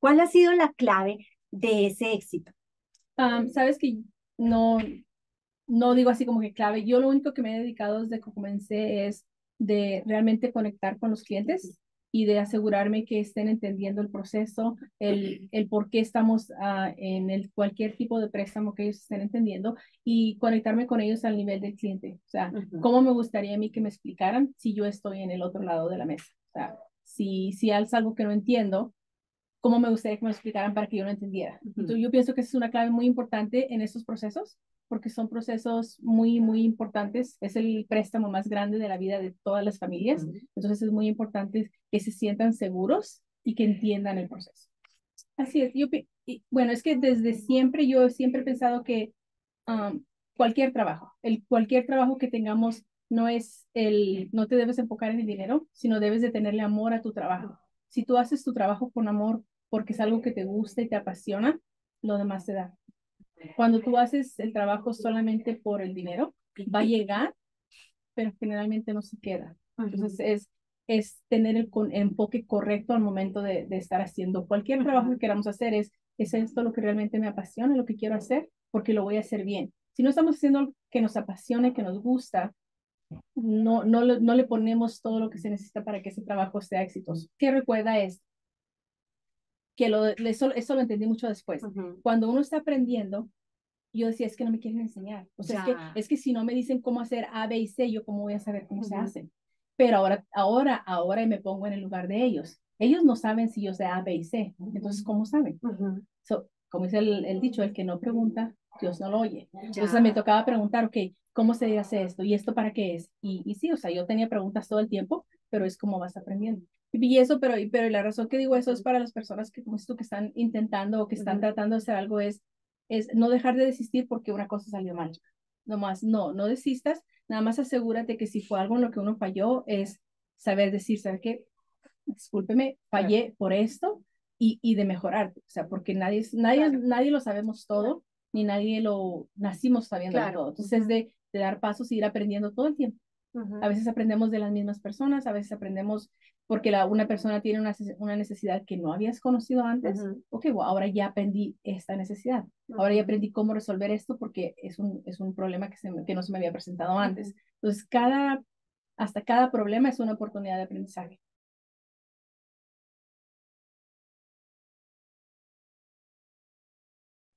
¿Cuál ha sido la clave de ese éxito? Sabes que no, no digo así como que clave. Yo lo único que me he dedicado desde que comencé es de realmente conectar con los clientes y de asegurarme que estén entendiendo el proceso, el, el por qué estamos ah, en el, cualquier tipo de préstamo que ellos estén entendiendo y conectarme con ellos al nivel del cliente. O sea, cómo me gustaría a mí que me explicaran si yo estoy en el otro lado de la mesa. O sea, si, si es algo que no entiendo, cómo me gustaría que me explicaran para que yo lo entendiera. Entonces, yo pienso que esa es una clave muy importante en estos procesos porque son procesos muy, muy importantes. Es el préstamo más grande de la vida de todas las familias. Entonces es muy importante que se sientan seguros y que entiendan el proceso. Así es. Yo, bueno, es que desde siempre yo siempre he pensado que um, cualquier trabajo, el cualquier trabajo que tengamos no es el, no te debes enfocar en el dinero, sino debes de tenerle amor a tu trabajo. Si tú haces tu trabajo con amor porque es algo que te gusta y te apasiona, lo demás te da. Cuando tú haces el trabajo solamente por el dinero, va a llegar, pero generalmente no se queda. Entonces es, es tener el, enfoque correcto al momento de, de estar haciendo cualquier trabajo que queramos hacer. Es, es esto lo que realmente me apasiona, lo que quiero hacer, porque lo voy a hacer bien. Si no estamos haciendo lo que nos apasione, que nos gusta, no, no, no le ponemos todo lo que se necesita para que ese trabajo sea exitoso. ¿Qué recuerda es que lo, eso, eso lo entendí mucho después. Cuando uno está aprendiendo, yo decía, es que no me quieren enseñar. O sea, es que, es que si no me dicen cómo hacer A, B y C, yo cómo voy a saber cómo se hacen. Pero ahora, ahora, ahora me pongo en el lugar de ellos. Ellos no saben si yo sé A, B y C. Entonces, ¿cómo saben? como dice el, el, dicho, el que no pregunta, Dios no lo oye. Entonces me tocaba preguntar, ok, ¿cómo se hace esto? ¿Y esto para qué es? Y, y sí, o sea, yo tenía preguntas todo el tiempo, pero es como vas aprendiendo. Y eso, pero, pero la razón que digo eso es para las personas que, como esto, que están intentando o que están tratando de hacer algo, es, es no dejar de desistir porque una cosa salió mal. Nomás, no, no desistas, nada más asegúrate que si fue algo en lo que uno falló, es saber decir, ¿sabes qué? Discúlpeme, fallé por esto y, y de mejorar. O sea, porque nadie, nadie, nadie lo sabemos todo, ni nadie lo nacimos sabiendo todo. Entonces, es de, de dar pasos y ir aprendiendo todo el tiempo. A veces aprendemos de las mismas personas, a veces aprendemos porque la, una persona tiene una, una, necesidad que no habías conocido antes. Ok, ahora ya aprendí esta necesidad. Ahora ya aprendí cómo resolver esto porque es un, es un problema que, se, que no se me había presentado antes. Entonces, cada, hasta cada problema es una oportunidad de aprendizaje.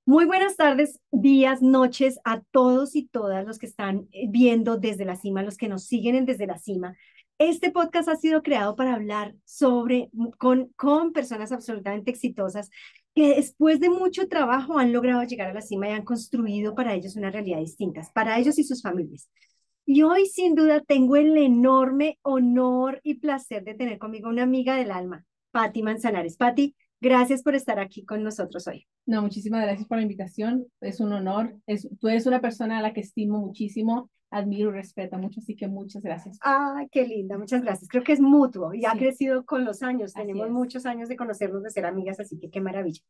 Muy buenas tardes, días, noches a todos y todas los que están eh, viendo desde la cima, los que nos siguen desde la cima. Este podcast ha sido creado para hablar sobre, con, con personas absolutamente exitosas que después de mucho trabajo han logrado llegar a la cima y han construido para ellos una realidad distinta, para ellos y sus familias. Y hoy sin duda tengo el enorme honor y placer de tener conmigo una amiga del alma, Patti Manzanares. Patti, Gracias por estar aquí con nosotros hoy. No, muchísimas gracias por la invitación. Es un honor. Tú eres una persona a la que estimo muchísimo, admiro y respeto mucho, así que muchas gracias. Ah, qué linda, muchas gracias. Creo que es mutuo y ha crecido con los años. Tenemos muchos años de conocernos, de ser amigas, así que qué maravilla.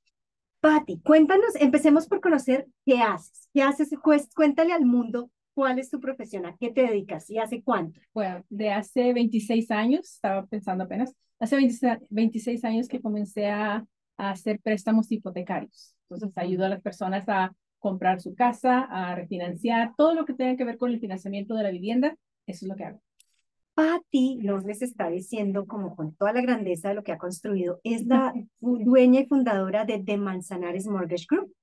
Patti, cuéntanos, empecemos por conocer qué haces. ¿Qué haces? Cuéntale al mundo cuál es tu profesión, a qué te dedicas y hace cuánto. Bueno, de hace 26 años, estaba pensando apenas, Hace 26 años que comencé a, hacer préstamos hipotecarios. Entonces, ayudo a las personas a comprar su casa, a refinanciar, todo lo que tenga que ver con el financiamiento de la vivienda, eso es lo que hago. Patti nos les está diciendo, como con toda la grandeza de lo que ha construido, es la dueña y fundadora de The Manzanares Mortgage Group.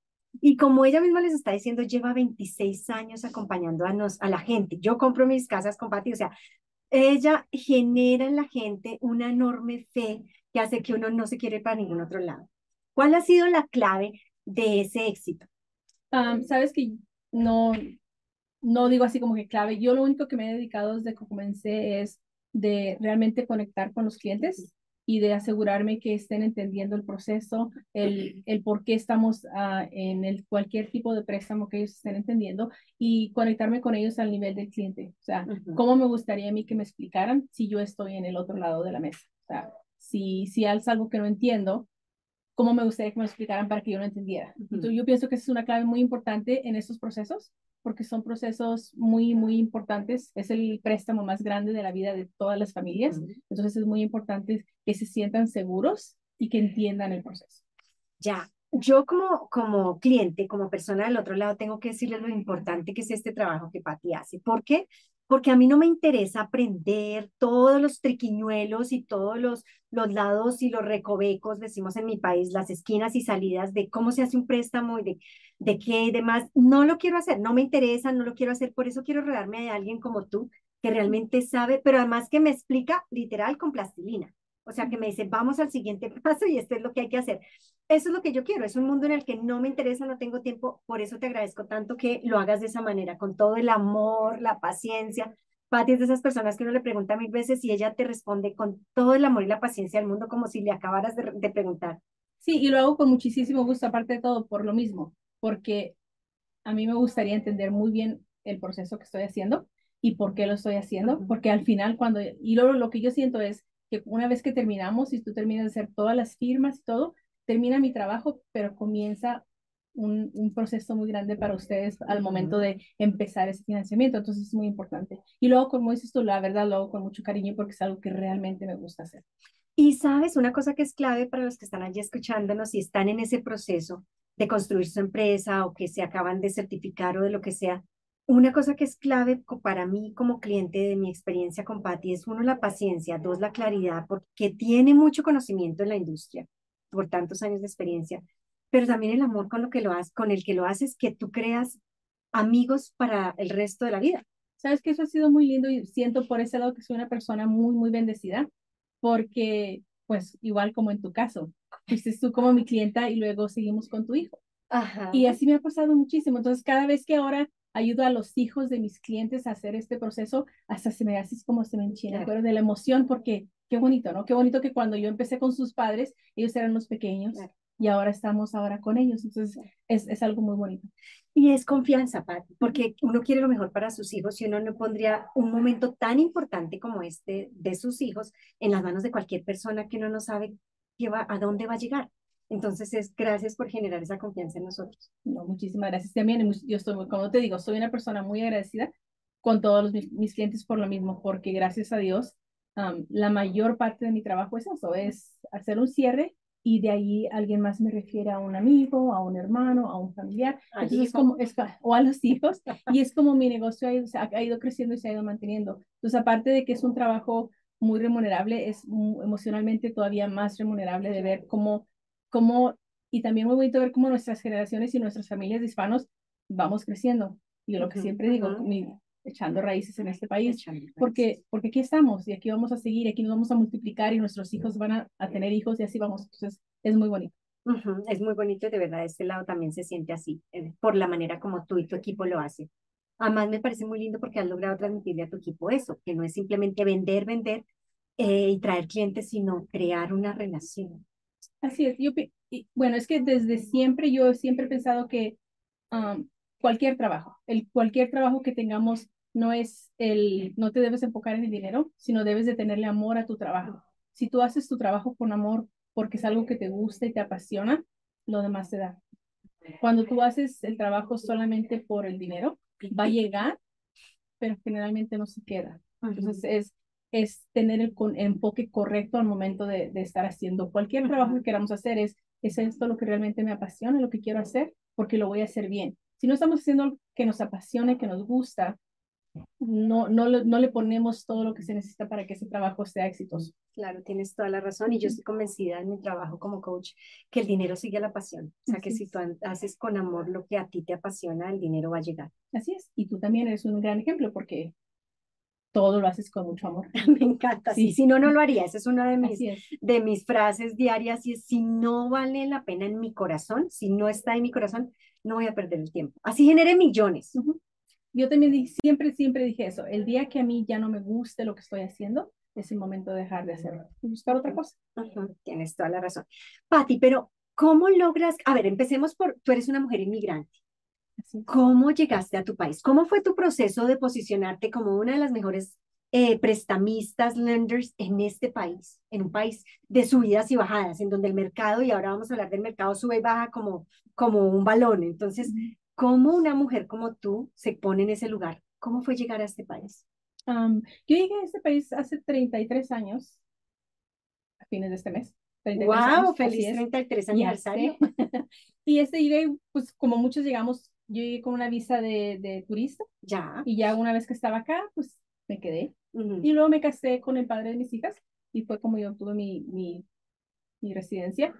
Y como ella misma les está diciendo, lleva 26 años acompañando a, nos, a la gente. Yo compro mis casas con Patti, o sea, ella genera en la gente una enorme fe que hace que uno no se quiere para ningún otro lado. ¿Cuál ha sido la clave de ese éxito? Sabes que no, no digo así como que clave. Yo lo único que me he dedicado desde que comencé es de realmente conectar con los clientes y de asegurarme que estén entendiendo el proceso, el, el por qué estamos ah, en el, cualquier tipo de préstamo que ellos estén entendiendo y conectarme con ellos al nivel del cliente. O sea, cómo me gustaría a mí que me explicaran si yo estoy en el otro lado de la mesa. O sea, si, si es algo que no entiendo, cómo me gustaría que me explicaran para que yo lo entendiera. Entonces, yo pienso que esa es una clave muy importante en estos procesos porque son procesos muy, muy importantes. Es el préstamo más grande de la vida de todas las familias. Entonces es muy importante que se sientan seguros y que entiendan el proceso. Ya, yo como, como cliente, como persona del otro lado, tengo que decirles lo importante que es este trabajo que Patti hace. ¿Por qué? Porque a mí no me interesa aprender todos los triquiñuelos y todos los, los lados y los recovecos, decimos en mi país, las esquinas y salidas de cómo se hace un préstamo y de, de qué y demás. No lo quiero hacer, no me interesa, no lo quiero hacer. Por eso quiero rodearme de alguien como tú, que realmente sabe, pero además que me explica literal con plastilina. O sea, que me dice, vamos al siguiente paso y esto es lo que hay que hacer. Eso es lo que yo quiero. Es un mundo en el que no me interesa, no tengo tiempo. Por eso te agradezco tanto que lo hagas de esa manera, con todo el amor, la paciencia. Pati es de esas personas que uno le pregunta mil veces y ella te responde con todo el amor y la paciencia del mundo, como si le acabaras de, de preguntar. Sí, y lo hago con muchísimo gusto, aparte de todo, por lo mismo, porque a mí me gustaría entender muy bien el proceso que estoy haciendo y por qué lo estoy haciendo, porque al final cuando, y luego lo que yo siento es, que una vez que terminamos y tú terminas de hacer todas las firmas y todo, termina mi trabajo, pero comienza un, un, proceso muy grande para ustedes al momento de empezar ese financiamiento. Entonces es muy importante. Y luego, como dices tú, la verdad lo hago con mucho cariño porque es algo que realmente me gusta hacer. Y sabes, una cosa que es clave para los que están allí escuchándonos y están en ese proceso de construir su empresa o que se acaban de certificar o de lo que sea, una cosa que es clave para mí como cliente de mi experiencia con Patty es uno, la paciencia, dos, la claridad, porque tiene mucho conocimiento en la industria por tantos años de experiencia, pero también el amor con, lo que lo haces, con el que lo haces, que tú creas amigos para el resto de la vida. Sabes que eso ha sido muy lindo y siento por ese lado que soy una persona muy, muy bendecida, porque pues igual como en tu caso, fuiste tú como mi clienta y luego seguimos con tu hijo. Ajá. Y así me ha pasado muchísimo. Entonces, cada vez que ahora ayudo a los hijos de mis clientes a hacer este proceso, hasta se me hace como se me enchina, claro. de la emoción, porque qué bonito, ¿no? Qué bonito que cuando yo empecé con sus padres, ellos eran los pequeños claro. y ahora estamos ahora con ellos. Entonces, es, es algo muy bonito. Y es confianza, Pati, porque uno quiere lo mejor para sus hijos y uno no pondría un momento tan importante como este de sus hijos en las manos de cualquier persona que uno no sabe qué va, a dónde va a llegar. Entonces, es gracias por generar esa confianza en nosotros. No, muchísimas gracias también. Yo estoy, como te digo, soy una persona muy agradecida con todos los, mis clientes por lo mismo, porque gracias a Dios, um, la mayor parte de mi trabajo es eso, es hacer un cierre y de ahí alguien más me refiere a un amigo, a un hermano, a un familiar. Entonces, es como, es, o a los hijos. y es como mi negocio ha ido, ha ido creciendo y se ha ido manteniendo. Entonces, aparte de que es un trabajo muy remunerable, es muy, emocionalmente todavía más remunerable de ver cómo cómo, y también muy bonito ver cómo nuestras generaciones y nuestras familias de hispanos vamos creciendo. Y lo que uh -huh, siempre digo, mi, echando raíces en este país, porque, porque aquí estamos y aquí vamos a seguir, aquí nos vamos a multiplicar y nuestros hijos van a, a tener hijos y así vamos. Entonces, es muy bonito. Uh -huh. Es muy bonito y de verdad este lado también se siente así, eh, por la manera como tú y tu equipo lo hacen. Además, me parece muy lindo porque has logrado transmitirle a tu equipo eso, que no es simplemente vender, vender eh, y traer clientes, sino crear una relación. Así es, yo, y, bueno, es que desde siempre yo siempre he pensado que um, cualquier trabajo, el cualquier trabajo que tengamos no es el, no te debes enfocar en el dinero, sino debes de tenerle amor a tu trabajo. Si tú haces tu trabajo con amor porque es algo que te gusta y te apasiona, lo demás te da. Cuando tú haces el trabajo solamente por el dinero, va a llegar, pero generalmente no se queda. Entonces es, es tener el, con, enfoque correcto al momento de, de, estar haciendo cualquier trabajo que queramos hacer. Es, es esto lo que realmente me apasiona, lo que quiero hacer, porque lo voy a hacer bien. Si no estamos haciendo lo que nos apasione, que nos gusta, no, no, no le ponemos todo lo que se necesita para que ese trabajo sea exitoso. Claro, tienes toda la razón y yo estoy convencida en mi trabajo como coach que el dinero sigue la pasión. O sea, Así que si tú haces con amor lo que a ti te apasiona, el dinero va a llegar. Así es. Y tú también eres un gran ejemplo porque todo lo haces con mucho amor. Me encanta. Sí. Si no, no lo haría. Esa es una de mis, de mis frases diarias y es, si no vale la pena en mi corazón, si no está en mi corazón, no voy a perder el tiempo. Así genere millones. Uh -huh. Yo también siempre, siempre dije eso. El día que a mí ya no me guste lo que estoy haciendo, es el momento de dejar de hacerlo y buscar otra cosa. -huh. Tienes toda la razón. Patti, pero ¿cómo logras? A ver, empecemos por, tú eres una mujer inmigrante. ¿Cómo llegaste a tu país? ¿Cómo fue tu proceso de posicionarte como una de las mejores eh, prestamistas, lenders en este país? En un país de subidas y bajadas, en donde el mercado, y ahora vamos a hablar del mercado, sube y baja como, como un balón. Entonces, ¿cómo una mujer como tú se pone en ese lugar? ¿Cómo fue llegar a este país? Um, yo llegué a este país hace 33 años, a fines de este mes, 33 ¡Wow! años, ¡Feliz es. 33 Ya aniversario! Y este llegué, pues como muchos llegamos, yo llegué con una visa de, de turista Ya. y ya una vez que estaba acá, pues me quedé. Ujú. Y luego me casé con el padre de mis hijas y fue como yo obtuve mi, mi, mi residencia.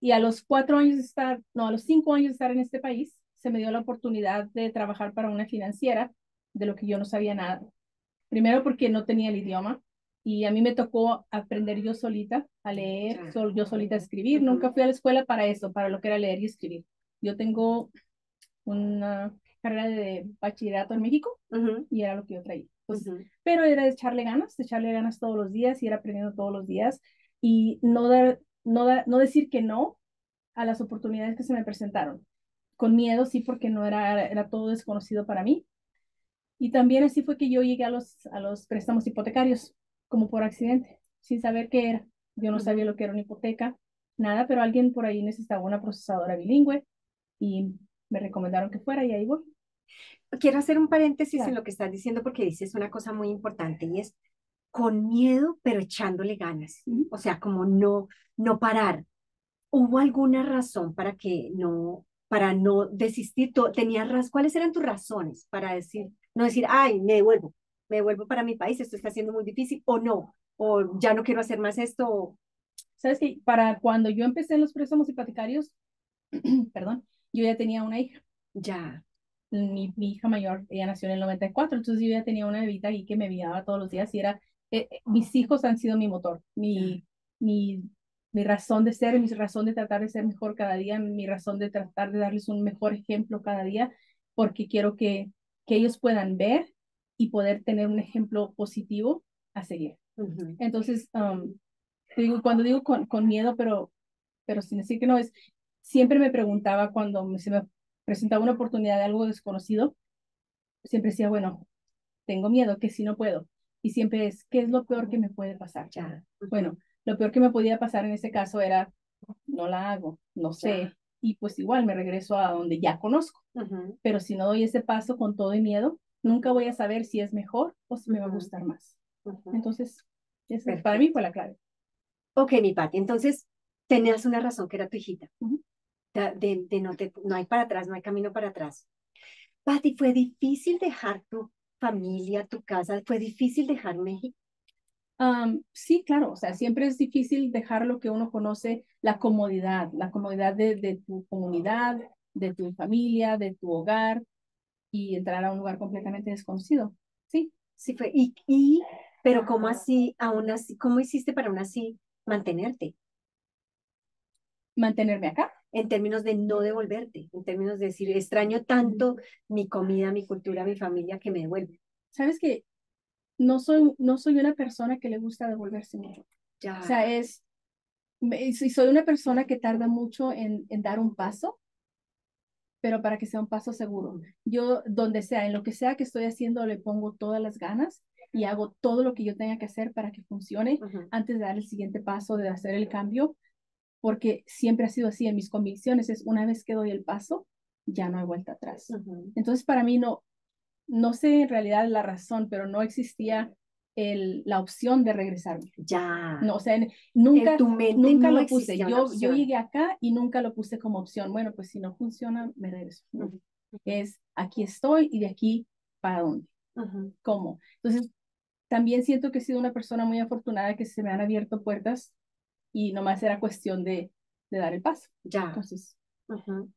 Y a los cuatro años de estar, no, a los cinco años de estar en este país, se me dio la oportunidad de trabajar para una financiera de lo que yo no sabía nada. Primero porque no tenía el idioma y a mí me tocó aprender yo solita a leer, sol- yo solita a escribir. Nunca fui a la escuela para eso, para lo que era leer y escribir. Yo tengo una carrera de bachillerato en México y era lo que yo traía. Pues, pero era de echarle ganas, de echarle ganas todos los días y era aprendiendo todos los días y no, dar, no, dar, no decir que no a las oportunidades que se me presentaron. Con miedo, sí, porque no era, era todo desconocido para mí. Y también así fue que yo llegué a los, a los préstamos hipotecarios, como por accidente, sin saber qué era. Yo no sabía lo que era una hipoteca, nada, pero alguien por ahí necesitaba una procesadora bilingüe y me recomendaron que fuera y ahí voy. Quiero hacer un paréntesis en Claro. lo que estás diciendo porque dices una cosa muy importante y es con miedo, pero echándole ganas. Ujú. O sea, como no, no parar. ¿Hubo alguna razón para que no, para no desistir? ¿Tenías ¿Cuáles eran tus razones para decir, no decir, ay, me devuelvo, me devuelvo para mi país, esto está siendo muy difícil, o no, o ya no quiero hacer más esto, o- Sabes que para cuando yo empecé en los préstamos hipotecarios, perdón, yo ya tenía una hija. ya, Mi, mi hija mayor, ella nació en el 94, entonces yo ya tenía una bebita ahí que me miraba todos los días y era, eh, eh, mis hijos han sido mi motor, mi, mi, mi razón de ser, mi razón de tratar de ser mejor cada día, mi razón de tratar de darles un mejor ejemplo cada día, porque quiero que, que ellos puedan ver y poder tener un ejemplo positivo a seguir. Entonces, um, digo, cuando digo con, con miedo, pero, pero sin decir que no es, siempre me preguntaba cuando me- se me presentaba una oportunidad de algo desconocido, siempre decía, bueno, tengo miedo, que si no puedo. Y siempre es, ¿qué es lo peor que me puede pasar? ya, Bueno, lo peor que me podía pasar en ese caso era, no la hago, no sé, y pues igual me regreso a donde ya conozco. ujú, Pero si no doy ese paso con todo y miedo, nunca voy a saber si es mejor o si me va a gustar más. ujú. Entonces, esa para mí fue la clave. Ok, mi Pati, entonces tenías una razón que era tu hijita. Ujú. De, de- de no, te, no hay para atrás, no hay camino para atrás. Pati, ¿fue difícil dejar tu familia, tu casa? ¿Fue difícil dejar México? Sí, claro, o sea, siempre es difícil dejar lo que uno conoce, la comodidad, la comodidad de, de tu comunidad, de tu familia, de tu hogar y entrar a un lugar completamente desconocido. Sí, Sí fue. Y, y, pero ¿cómo así, aún así, cómo hiciste para aún así mantenerte? mantenerme acá. En términos de no devolverte, en términos de decir, extraño tanto mi comida, mi cultura, mi familia, que me devuelvo. Sabes que no soy, no soy una persona que le gusta devolverse mucho. Ya. O sea, es, sí, soy una persona que tarda mucho en, en dar un paso, pero para que sea un paso seguro. Yo, donde sea, en lo que sea que estoy haciendo, le pongo todas las ganas y hago todo lo que yo tenga que hacer para que funcione antes de dar el siguiente paso, de hacer el cambio, porque siempre ha sido así en mis convicciones, es una vez que doy el paso, ya no hay vuelta atrás. Entonces, para mí no, no sé en realidad la razón, pero no existía el, la opción de regresarme. Ya. No, o sea, nunca, nunca no lo puse. Yo, yo llegué acá y nunca lo puse como opción. Bueno, pues si no funciona, me regreso. Es aquí estoy y de aquí para dónde, ujú. cómo. Entonces, también siento que he sido una persona muy afortunada que se me han abierto puertas y nomás era cuestión de, de dar el paso. Ya. Entonces, Ujú.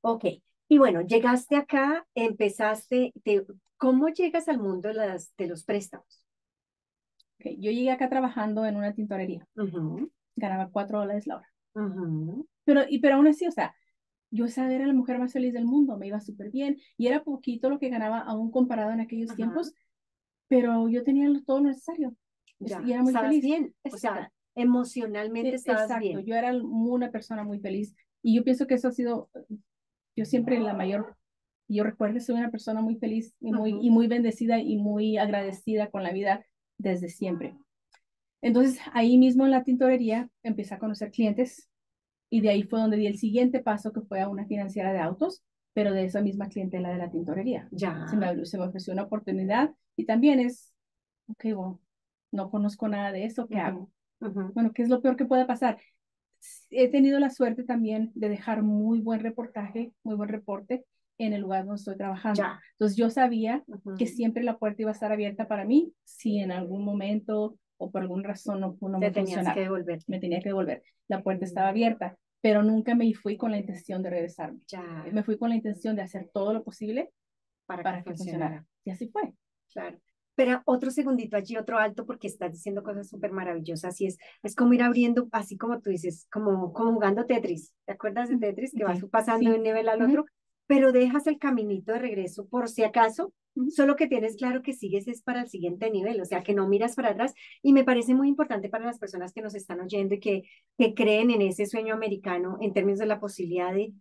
Ok. Y bueno, llegaste acá, empezaste, te- ¿cómo llegas al mundo de, las, de los préstamos? ok, yo llegué acá trabajando en una tintorería, Ujú, ganaba cuatro dólares la hora. ujú, Pero, y, pero aún así, o sea, yo esa era la mujer más feliz del mundo, me iba súper bien y era poquito lo que ganaba aún comparado en aquellos Ajá. tiempos, pero yo tenía todo lo necesario Ya. y era muy ¿Estabas feliz. bien? O sea, emocionalmente E- estabas Exacto, bien. yo era una persona muy feliz y yo pienso que eso ha sido, yo siempre la mayor, yo recuerdo, soy una persona muy feliz y muy, y muy bendecida y muy agradecida con la vida desde siempre. Entonces, ahí mismo en la tintorería empecé a conocer clientes y de ahí fue donde di el siguiente paso que fue a una financiera de autos, pero de esa misma clientela de la tintorería. Ya. Se me, se me ofreció una oportunidad y también es, ok, bueno, no conozco nada de eso, ¿qué hago? Ujú, ujú. Bueno, ¿qué es lo peor que puede pasar? He tenido la suerte también de dejar muy buen reportaje, muy buen reporte en el lugar donde estoy trabajando. Ya. Entonces yo sabía que siempre la puerta iba a estar abierta para mí si en algún momento o por alguna razón no, no Te me tenías funcionaba. que devolver. Me tenía que devolver. La puerta estaba abierta, pero nunca me fui con la intención de regresarme. Ya, Me fui con la intención de hacer todo lo posible para, para que que funcionara. funcionara. Y así fue. Claro. Pero otro segundito allí, otro alto, porque estás diciendo cosas súper maravillosas. Y es, es como ir abriendo, así como tú dices, como, como jugando Tetris. ¿Te acuerdas de Tetris? Que vas pasando sí. de un nivel al otro, pero dejas el caminito de regreso por si acaso. Solo que tienes claro que sigues es para el siguiente nivel, o sea, que no miras para atrás. Y me parece muy importante para las personas que nos están oyendo y que, que creen en ese sueño americano en términos de la posibilidad de,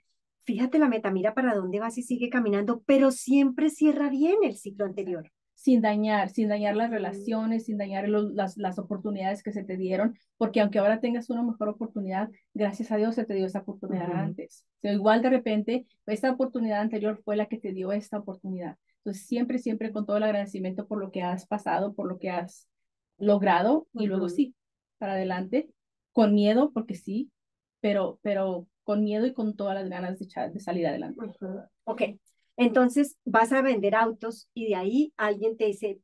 fíjate la meta, mira para dónde vas y sigue caminando, pero siempre cierra bien el ciclo anterior. Sin dañar, sin dañar las relaciones, sin dañar los- las, las oportunidades que se te dieron, porque aunque ahora tengas una mejor oportunidad, gracias a Dios se te dio esa oportunidad antes. O sea, igual de repente, esta oportunidad anterior fue la que te dio esta oportunidad. Entonces, siempre, siempre con todo el agradecimiento por lo que has pasado, por lo que has logrado, y luego sí, para adelante, con miedo, porque sí, pero, pero con miedo y con todas las ganas de, salir adelante. Ujú. Ok, entonces vas a vender autos y de ahí alguien te dice,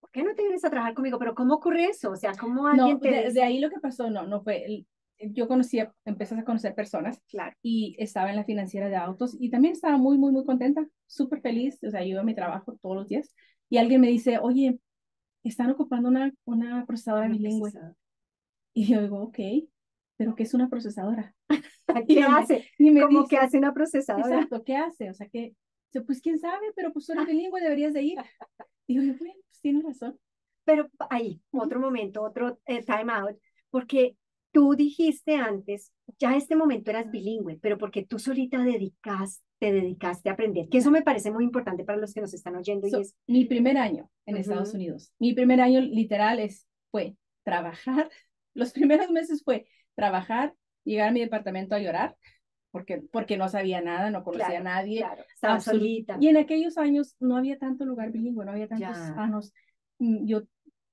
¿por qué no te vienes a trabajar conmigo? Pero ¿cómo ocurre eso? O sea, ¿cómo alguien No, te de, de ahí lo que pasó, no, no fue, yo conocía, empecé a conocer personas Claro, y estaba en la financiera de autos y también estaba muy, muy, muy contenta, súper feliz, o sea, yo iba a mi trabajo todos los días y alguien me dice, oye, están ocupando una, una procesadora una bilingüe. procesadora. Y yo digo, ok, pero ¿qué es una procesadora? ¿Qué Y me- hace? Y me ¿Cómo que dice, hace una procesadora? exacto, ¿qué hace? O sea, que, pues quién sabe, pero pues tú eres bilingüe, deberías de ir. Yo, bueno, pues tienes razón. Pero ahí, otro momento, otro eh, time out, porque tú dijiste antes, ya este momento eras bilingüe, pero porque tú solita dedicas, te dedicaste a aprender, que eso me parece muy importante para los que nos están oyendo So, y es, mi primer año en Estados. Unidos. Mi primer año literal es, fue trabajar. Los primeros meses fue trabajar, llegar a mi departamento a llorar, porque, porque no sabía nada, no conocía Claro, a nadie. claro, estaba solita. Y en aquellos años no había tanto lugar bilingüe, no había tantos Ya. sanos. Mm, Yo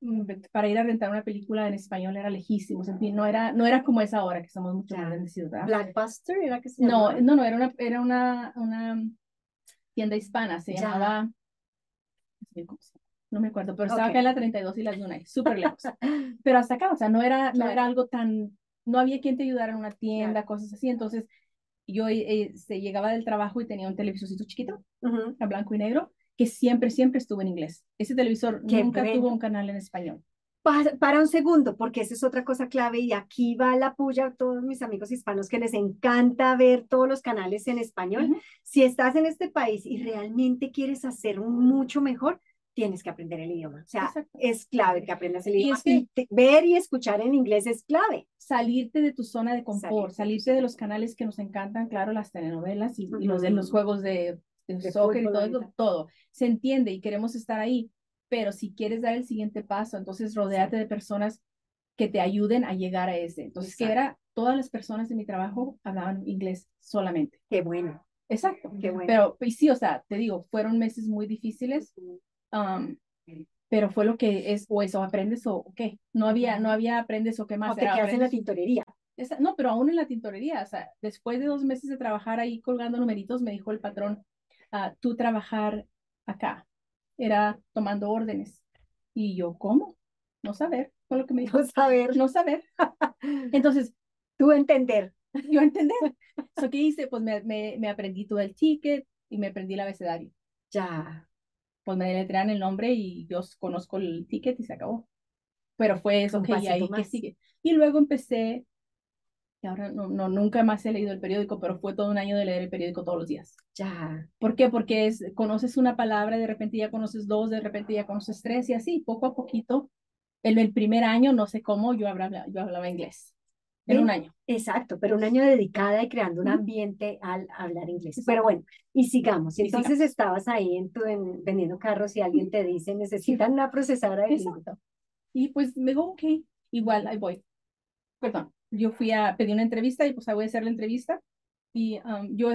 mm, para ir a rentar una película en español era lejísimos, en fin, no era, no era como es ahora, que somos mucho Ya. más bendecidos, ¿verdad? Blackbuster era que se No, llamaba? no, no, era una, era una, una tienda hispana, se llamaba, no no me acuerdo, pero estaba Ok. acá en la 32 y las Dunay, súper lejos. Pero hasta acá, o sea, no era, no Claro. era algo tan, no había quien te ayudara en una tienda, cosas así, entonces yo eh, se llegaba del trabajo y tenía un televisorcito chiquito, a blanco y negro, que siempre, siempre estuvo en inglés. Ese televisor Qué nunca bueno. tuvo un canal en español. Pa- Para un segundo, porque esa es otra cosa clave y aquí va la puya a todos mis amigos hispanos que les encanta ver todos los canales en español. Si estás en este país y realmente quieres hacer mucho mejor, tienes que aprender el idioma. O sea, Exacto. es clave que aprendas el Y idioma. es que- Y ver y escuchar en inglés es clave. salirte de tu zona de confort, Salirte de tu salirte de los canales que nos encantan, claro, las telenovelas y, y los de los juegos de, de De soccer y todo, eso, todo. Se entiende y queremos estar ahí, pero si quieres dar el siguiente paso, entonces rodéate de personas que te ayuden a llegar a ese. Entonces, que era, todas las personas de mi trabajo hablaban inglés solamente. Qué bueno, Exacto. qué bueno. Pero y sí, o sea, te digo, fueron meses muy difíciles, um, pero fue lo que es, o eso, aprendes o o qué. No había, no había aprendes o qué más. o te quedas en la tintorería. esa- no, pero aún en la tintorería, o sea, después de dos meses de trabajar ahí colgando numeritos, me dijo el patrón, ah, tú trabajar acá, era tomando órdenes. Y yo, ¿cómo? No saber, fue lo que me dijo, No saber, no saber. Entonces, tú entender. yo entender. So, ¿Qué hice? Pues me, me, me aprendí todo el ticket y me aprendí el abecedario. Ya. Pues me deletrean el nombre y yo conozco el ticket y se acabó. Pero fue eso, ok, ¿y ahí más. sigue? Y luego empecé, y ahora no, no, nunca más he leído el periódico, pero fue todo un año de leer el periódico todos los días. Ya. ¿Por qué? Porque es, conoces una palabra, de repente ya conoces dos, de repente ya conoces tres y así, poco a poquito. En el primer año, no sé cómo, yo hablaba, yo hablaba inglés. En ¿Ven? un año. Exacto, pero un año dedicada y creando un ambiente al hablar inglés. Pero bueno, y sigamos. Y Entonces estabas ahí en tu, en- vendiendo carros y alguien te dice, necesitan una procesadora de. Exacto. Y pues me digo, ok, igual, ahí voy. Perdón, yo fui a pedir una entrevista y pues ahí voy a hacer la entrevista. Y um, yo,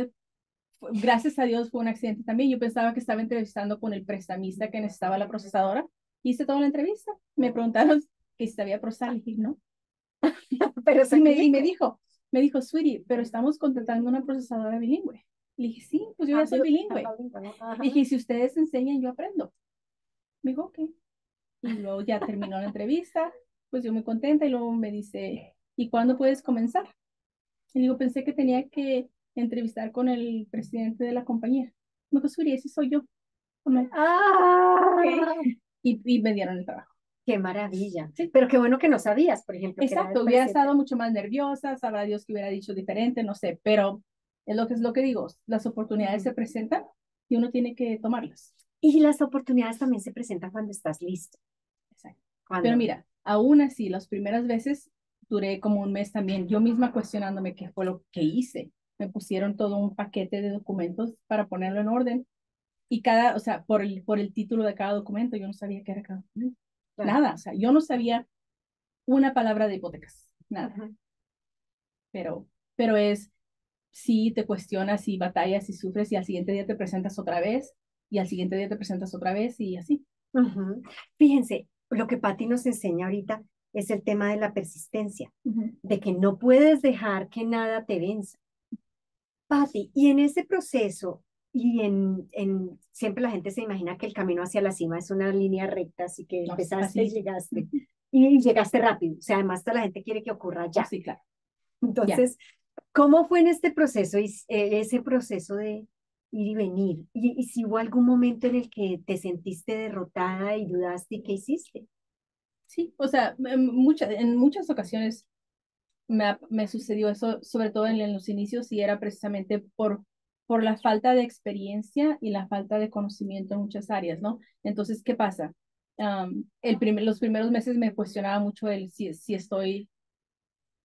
gracias a Dios, fue un accidente también. Yo pensaba que estaba entrevistando con el prestamista que necesitaba la procesadora. Hice toda la entrevista. Me preguntaron que si sabía procesar. Le dije, no. Pero Y me, y me dijo, Me dijo, sweetie, pero estamos contratando una procesadora bilingüe. Le dije, sí, pues yo Ah, ya soy yo- bilingüe. Le dije, si ustedes enseñan, yo aprendo. Me dijo, ok. Y luego ya terminó la entrevista, pues yo muy contenta y luego me dice, ¿y cuándo puedes comenzar? Y digo, pensé que tenía que entrevistar con el presidente de la compañía. Me dijo, Suri, ese soy yo. Ah, Y, y me dieron el trabajo. Qué maravilla. Sí. Pero qué bueno que no sabías, por ejemplo. Exacto, hubiera estado mucho más nerviosa, sabrá Dios que hubiera dicho diferente, no sé, pero es lo que es lo que digo, las oportunidades se presentan y uno tiene que tomarlas. Y las oportunidades también se presentan cuando estás listo. Exacto. Cuando- Pero mira, aún así, las primeras veces duré como un mes también, yo misma cuestionándome qué fue lo que hice. Me pusieron todo un paquete de documentos para ponerlo en orden. Y cada, o sea, por el, por el título de cada documento, yo no sabía qué era cada documento. Claro. Nada, o sea, yo no sabía una palabra de hipotecas, nada. Ajá. Pero, pero es, si te cuestionas y batallas y sufres y al siguiente día te presentas otra vez y al siguiente día te presentas otra vez y así. Ujú. Fíjense, lo que Patti nos enseña ahorita es el tema de la persistencia, de que no puedes dejar que nada te venza. Patti, y en ese proceso, y en, en siempre la gente se imagina que el camino hacia la cima es una línea recta, así que No, empezaste así y llegaste. Y llegaste rápido, o sea, además toda la gente quiere que ocurra ya. Sí, claro. Entonces, ¿cómo fue en este proceso, eh, ese proceso de ir y venir? Y, y si hubo algún momento en el que te sentiste derrotada y dudaste, ¿y qué hiciste? Sí, o sea, en muchas, en muchas ocasiones me, me sucedió eso, sobre todo en, en los inicios, y era precisamente por, por la falta de experiencia y la falta de conocimiento en muchas áreas, ¿no? Entonces, ¿qué pasa? El primer, los primeros meses me cuestionaba mucho el si, si estoy,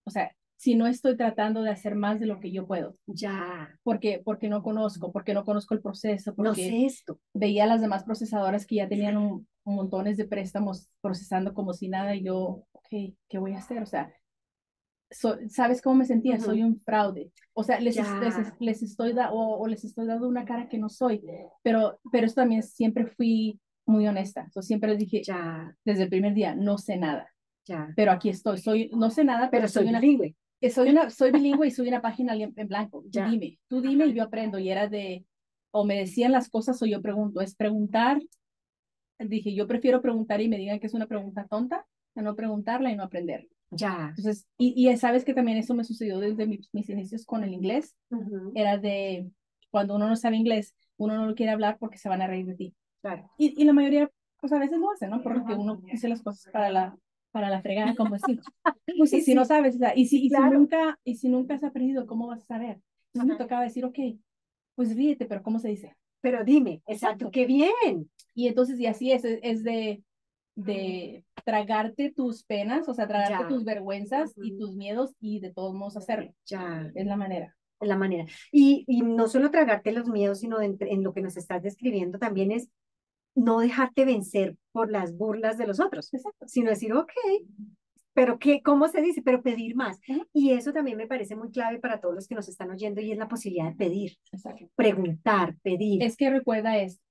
o sea, si no estoy tratando de hacer más de lo que yo puedo, Ya, porque, porque no conozco, porque no conozco el proceso, no porque sé esto. veía a las demás procesadoras que ya tenían un, un montones de préstamos procesando como si nada y yo, ok, ¿qué voy a hacer? O sea, so- ¿sabes cómo me sentía? Ujú. Soy un fraude. O sea, les, es- les, les estoy da o, o les estoy dando una cara que no soy, pero, pero eso también siempre fui muy honesta. So, siempre les dije, Ya, desde el primer día, no sé nada, ya. pero aquí estoy, soy, no sé nada, pero, Pero soy una, bilingüe. soy una, soy bilingüe y soy una página en blanco. Tú dime, tú dime y yo aprendo. Y era de, o me decían las cosas o yo pregunto. Es preguntar. Dije, yo prefiero preguntar y me digan que es una pregunta tonta a no preguntarla y no aprender. Ya. Entonces, y, y sabes que también eso me sucedió desde mis, mis inicios con el inglés. Ujú, Era de, cuando uno no sabe inglés, uno no lo quiere hablar porque se van a reír de ti. Claro. Y, y la mayoría, pues a veces lo hacen, ¿no? Porque uno dice las cosas para la, para la fregada, como así. Pues sí, si no sabes, o sea, y si, y Claro. si nunca, y si nunca has aprendido, ¿cómo vas a saber? Entonces me Ajá. tocaba decir, ok, pues ríete, pero ¿cómo se dice? Pero dime, exacto, qué bien. Y entonces, y así es es de, de tragarte tus penas, o sea, tragarte Ya. tus vergüenzas y tus miedos y de todos modos hacerlo. Ya, Es la manera. es la manera. Y, y no solo tragarte los miedos, sino en, en lo que nos estás describiendo también es no dejarte vencer por las burlas de los otros, Exacto. sino decir, ok, pero qué, ¿cómo se dice? Pero pedir más. Y eso también me parece muy clave para todos los que nos están oyendo y es la posibilidad de pedir, Exacto. preguntar, pedir. Es que recuerda esto,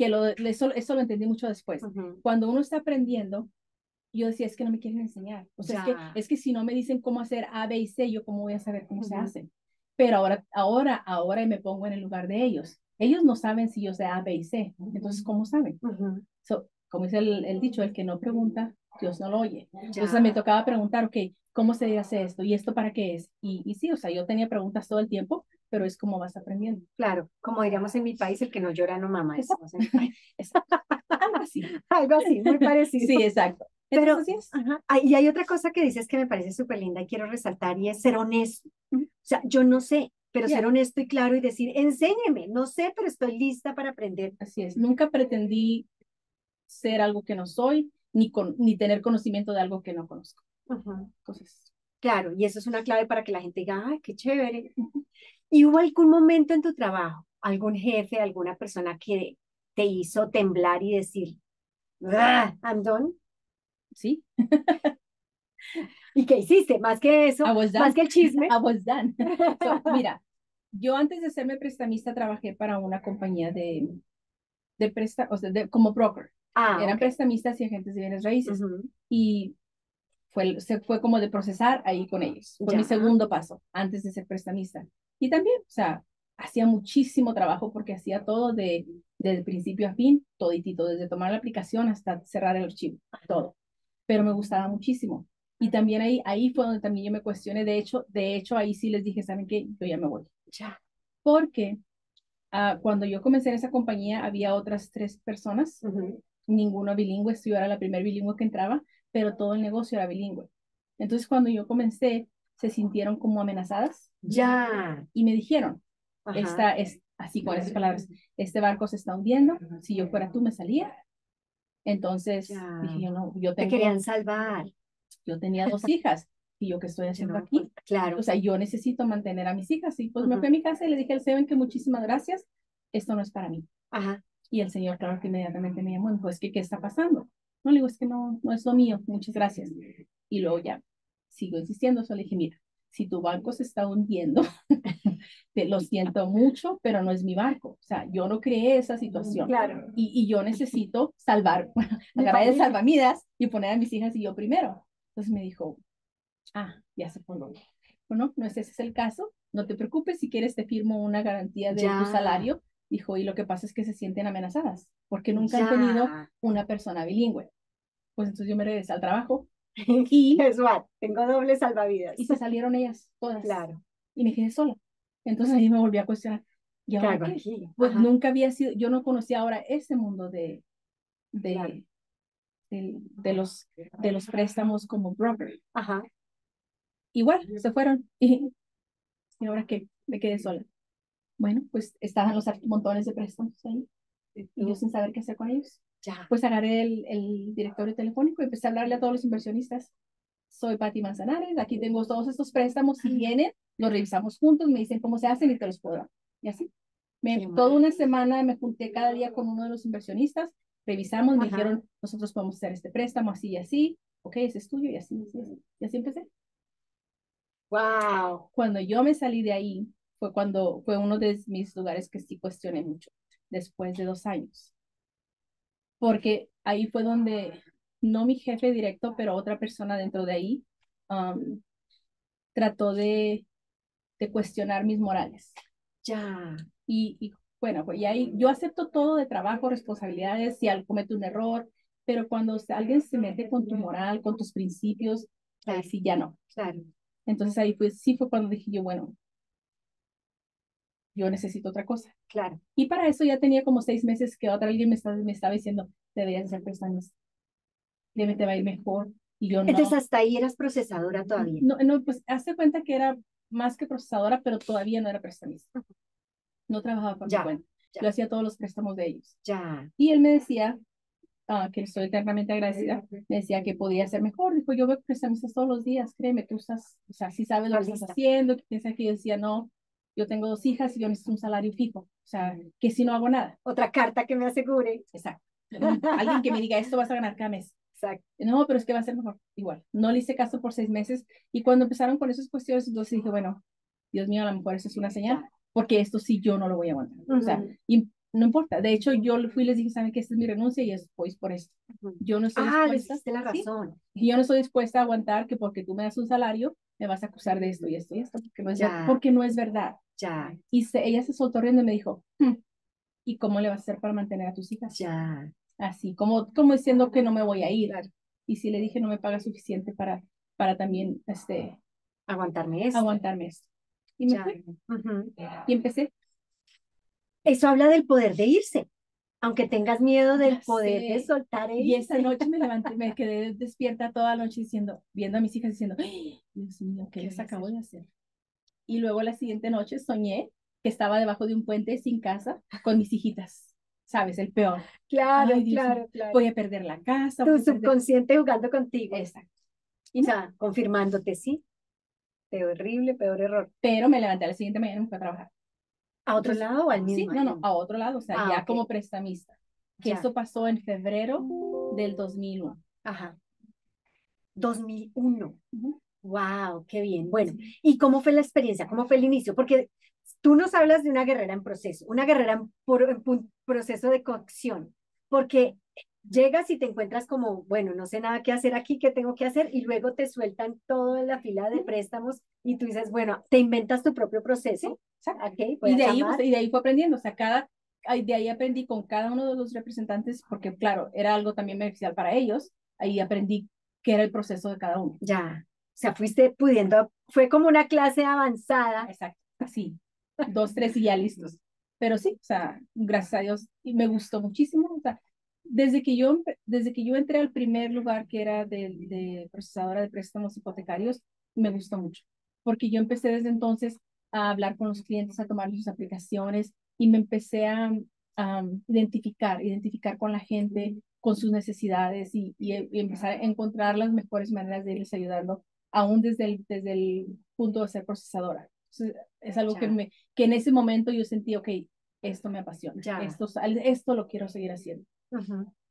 que lo, eso, eso lo entendí mucho después. Ujú. Cuando uno está aprendiendo, yo decía, es que no me quieren enseñar. O sea, es que, es que si no me dicen cómo hacer A, B y C, yo cómo voy a saber cómo se Ujú. hacen. Pero ahora, ahora, ahora me pongo en el lugar de ellos. Ellos no saben si yo sé A, B y C. Entonces, ¿cómo saben? So, como dice el, el dicho, el que no pregunta, Dios no lo oye. Entonces Ya. me tocaba preguntar, ok, ¿cómo se hace esto? ¿Y esto para qué es? Y, y sí, o sea, yo tenía preguntas todo el tiempo, pero es como vas aprendiendo. Claro, como diríamos en mi país, el que no llora no mama. Exacto. decimos en mi país. Algo así. Algo así, muy parecido. Sí, exacto. Pero- Entonces. Ajá. Ah, y hay otra cosa que dices que me parece súper linda y quiero resaltar y es ser honesto. O sea, yo no sé, pero Ya. ser honesto y claro y decir, enséñeme, no sé, pero estoy lista para aprender. Así es. Nunca pretendí ser algo que no soy, ni, con, ni tener conocimiento de algo que no conozco. Ujú. Entonces, Claro, y eso es una clave para que la gente diga, ay, qué chévere. ¿Y hubo algún momento en tu trabajo, algún jefe, alguna persona que te hizo temblar y decir, "Ah, I'm done"? sí, ¿Y qué hiciste? Más que eso, I was done. más que el chisme. I was done. So, mira, yo antes de serme prestamista trabajé para una compañía de, de presta, o sea, de, como broker. Ah, Eran ok. prestamistas y agentes de bienes raíces. Ujú. Y fue, se fue como de procesar ahí con ellos. Fue mi Ya. segundo paso antes de ser prestamista. Y también, o sea, hacía muchísimo trabajo porque hacía todo de, de principio a fin, toditito, desde tomar la aplicación hasta cerrar el archivo, todo. Pero me gustaba muchísimo. Y también ahí, ahí fue donde también yo me cuestioné. De hecho, de hecho, ahí sí les dije, ¿saben qué? Yo ya me voy. Ya. Porque ah, cuando yo comencé en esa compañía había otras tres personas, Ujú. ninguno bilingüe, yo era la primer bilingüe que entraba, pero todo el negocio era bilingüe. Entonces, cuando yo comencé, se sintieron como amenazadas Ya. y me dijeron, Ajá. esta es así con esas palabras, este barco se está hundiendo, si yo fuera tú me salía. Entonces Ya. dije yo no, yo Te querían salvar. yo tenía dos hijas y yo qué estoy haciendo No, aquí. Claro. O sea, yo necesito mantener a mis hijas y pues me fui a mi casa y le dije al Señor que muchísimas gracias, esto no es para mí. Ajá. Y el Señor, claro que inmediatamente me llamó y dijo, es que, ¿qué está pasando? No, le digo, es que no, no es lo mío, muchas gracias. Y luego ya, sigo insistiendo, solo dije, mira, si tu barco se está hundiendo, te lo siento mucho, pero no es mi barco. O sea, yo no creé esa situación. Claro. Y, y yo necesito salvar, agarrar el familia. salvavidas y poner a mis hijas y yo primero. Entonces me dijo, ah, ya se fue. Bueno, no es ese es el caso, no te preocupes, si quieres te firmo una garantía de Ya. tu salario. Dijo, y lo que pasa es que se sienten amenazadas, porque nunca han tenido Ya. una persona bilingüe. Pues entonces yo me regresé al trabajo y, what? Tengo doble salvavidas. y se salieron ellas todas. Claro. Y me quedé sola. Entonces ahí me volví a cuestionar. ¿Y ¿Qué ahora hago qué? Pues Ajá. nunca había sido, yo no conocía ahora ese mundo de, de, Claro. de, de los, de los préstamos como broker. Ajá. Igual, se fueron. Y, y ahora qué, me quedé sola. Bueno, pues estaban los montones de préstamos ahí. Y yo sin saber qué hacer con ellos. Ya. Pues agarré el, el directorio telefónico y empecé a hablarle a todos los inversionistas. Soy Patti Manzanares, aquí tengo todos estos préstamos, si vienen, los revisamos juntos, me dicen cómo se hacen y te los puedo dar. Y así. Me, Qué toda una semana me junté cada día con uno de los inversionistas, revisamos, me Ajá. dijeron, nosotros podemos hacer este préstamo así y así, ok, ese es tuyo y así, y así, y así empecé. Wow. Cuando yo me salí de ahí, fue cuando fue uno de mis lugares que sí cuestioné mucho, después de dos años. Porque ahí fue donde, no mi jefe directo, pero otra persona dentro de ahí, um, trató de, de cuestionar mis morales. Ya. Y, y bueno, pues y ahí yo acepto todo de trabajo, responsabilidades, si alguien comete un error, pero cuando alguien se mete con tu moral, con tus principios, ahí sí ya no. Claro. Entonces ahí pues sí fue cuando dije yo, bueno, yo necesito otra cosa. Claro. Y para eso ya tenía como seis meses que otra alguien me estaba, me estaba diciendo, deberías ser prestamista, debe te va a ir mejor. Y yo no. Entonces hasta ahí eras procesadora todavía. No, no, pues hace cuenta que era más que procesadora, pero todavía no era prestamista. No trabajaba por mi Ya, cuenta. ya. Yo hacía todos los préstamos de ellos. Ya. Y él me decía, ah, que estoy eternamente agradecida, me decía que podía ser mejor. Dijo, yo veo prestamistas todos los días, créeme, tú estás, o sea, sí sabes lo que Estás haciendo, que piensa que yo decía, no, yo tengo dos hijas y yo necesito un salario fijo. O sea, que si no hago nada. Otra carta que me asegure. Exacto. Alguien que me diga, esto vas a ganar cada mes. Exacto. No, pero es que va a ser mejor. Igual. No le hice caso por seis meses. Y cuando empezaron con esas cuestiones, entonces dije, bueno, Dios mío, a lo mejor eso es una señal, porque esto sí yo no lo voy a aguantar. O sea, y no importa. De hecho, yo fui y les dije, ¿saben qué? Esta es mi renuncia y es pues por esto. Yo no estoy Ah, dispuesta. diste la ¿sí? razón. Y yo no estoy dispuesta a aguantar que porque tú me das un salario, me vas a acusar de esto y esto y esto, porque no es, ver- Ya. porque no es verdad. Ya. Y se- ella se soltó riendo y me dijo, "Hmm, ¿y cómo le vas a hacer para mantener a tus hijas? Ya. Así, como, como diciendo que no me voy a ir. Claro. Y si le dije, no me paga suficiente para, para también este, Aguantarme eso. aguantarme esto. Y me Ya. fui. Y empecé. Eso habla del poder de irse. Aunque tengas miedo del Ya poder de soltar e Y esa irse. noche me levanté, me quedé despierta toda la noche diciendo, viendo a mis hijas diciendo, "Ay, Dios mío, ¿qué ¿Qué les acabo hacer? de hacer? Y luego la siguiente noche soñé que estaba debajo de un puente sin casa con mis hijitas. ¿Sabes? El peor. Claro, Ay, claro, claro. Voy a perder la casa. Tu a perder- subconsciente jugando contigo. Exacto. Y O no, sea, confirmándote, sí. Peor horrible, peor error. pero me levanté a la siguiente mañana y me fui a trabajar. ¿A otro Entonces, lado o al Sí, mismo? no, no, año? a otro lado, o sea, Ah, ya ok. como prestamista. Que Ya. esto pasó en febrero del 2001. Ajá. 2001. Ujú. Wow, qué bien. Bueno, ¿y cómo fue la experiencia? ¿Cómo fue el inicio? Porque tú nos hablas de una guerrera en proceso, una guerrera en, por- en proceso de cocción, porque llegas y te encuentras como, bueno, no sé nada qué hacer aquí, qué tengo que hacer, y luego te sueltan toda la fila de préstamos y tú dices, bueno, te inventas tu propio proceso. Okay, y, de ahí, y de ahí fue aprendiendo, o sea, cada, de ahí aprendí con cada uno de los representantes, porque claro, era algo también beneficial para ellos, ahí aprendí qué era el proceso de cada uno. Ya, sea, fuiste pudiendo, fue como una clase avanzada. Exacto, así, dos, tres y ya listos. Pero sí, o sea, gracias a Dios, y me gustó muchísimo, o sea, desde que yo, desde que yo entré al primer lugar que era de, de procesadora de préstamos hipotecarios, me gustó mucho, porque yo empecé desde entonces a hablar con los clientes, a tomar sus aplicaciones y me empecé a, identificar, identificar con la gente, con sus necesidades y, y, empezar a encontrar las mejores maneras de irles ayudando, aún desde el, desde el punto de ser procesadora. es algo que, me, que en ese momento yo sentí, ok, esto me apasiona, esto, esto lo quiero seguir haciendo.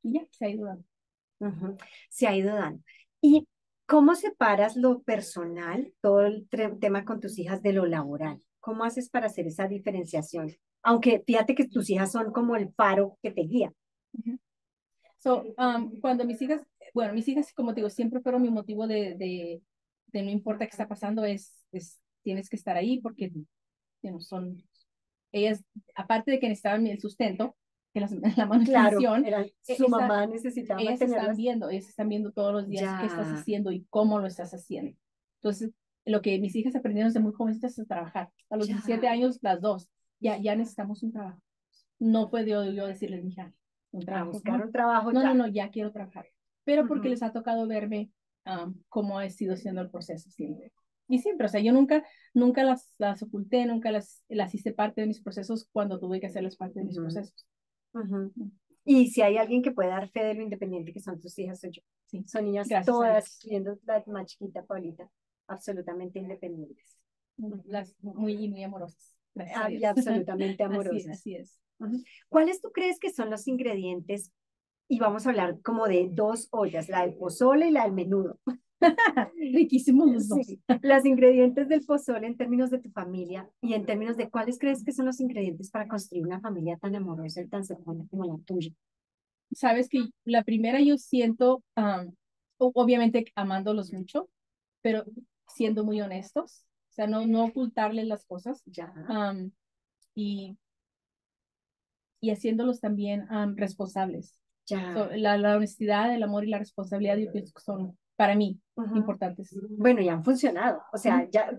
Y ya, se ha ido dando. Se ha ido dando. ¿Y cómo separas lo personal, todo el tema con tus hijas, de lo laboral? ¿Cómo haces para hacer esa diferenciación? Aunque fíjate que tus hijas son como el faro que te guía. So, um, cuando mis hijas, bueno, mis hijas, como te digo, siempre fueron mi motivo de, de, de no importa qué está pasando, es, es tienes que estar ahí porque you son, ellas, aparte de que necesitaban el sustento, que las, la manutención, claro, e, su mamá necesitaba ellas están viendo, ellas están viendo todos los días qué estás haciendo y cómo lo estás haciendo. Entonces, lo que mis hijas aprendieron desde muy jovencitas es trabajar. A los 17 años, las dos, ya, ya necesitamos un trabajo. No puedo yo decirles, hija, un trabajo. buscar un trabajo. No, no, no, ya quiero trabajar. Pero porque les ha tocado verme cómo ha sido siendo el proceso siempre. Y siempre, o sea, yo nunca, nunca las, las oculté, nunca las, las hice parte de mis procesos cuando tuve que hacerlas parte de mis procesos. Y si hay alguien que puede dar fe de lo independiente que son tus hijas, soy yo. Sí. Son niñas todas, viendo la más chiquita, Paulita, absolutamente independientes. Las muy, muy amorosas. y absolutamente amorosas. Así, es. ¿Cuáles tú crees que son los ingredientes? Y vamos a hablar como de dos ollas, la del pozole y la del menudo. Riquísimos los dos. Sí. Los ingredientes del pozole en términos de tu familia y en términos de cuáles crees que son los ingredientes para construir una familia tan amorosa y tan cercana como la tuya. Sabes que la primera yo siento, obviamente amándolos mucho, pero siendo muy honestos, o sea, no, no ocultarles las cosas. Ya. y, y haciéndolos también responsables. Ya. la, la honestidad, el amor y la responsabilidad yo pienso que son para mí importantes. Bueno, ya han funcionado, o sea, ya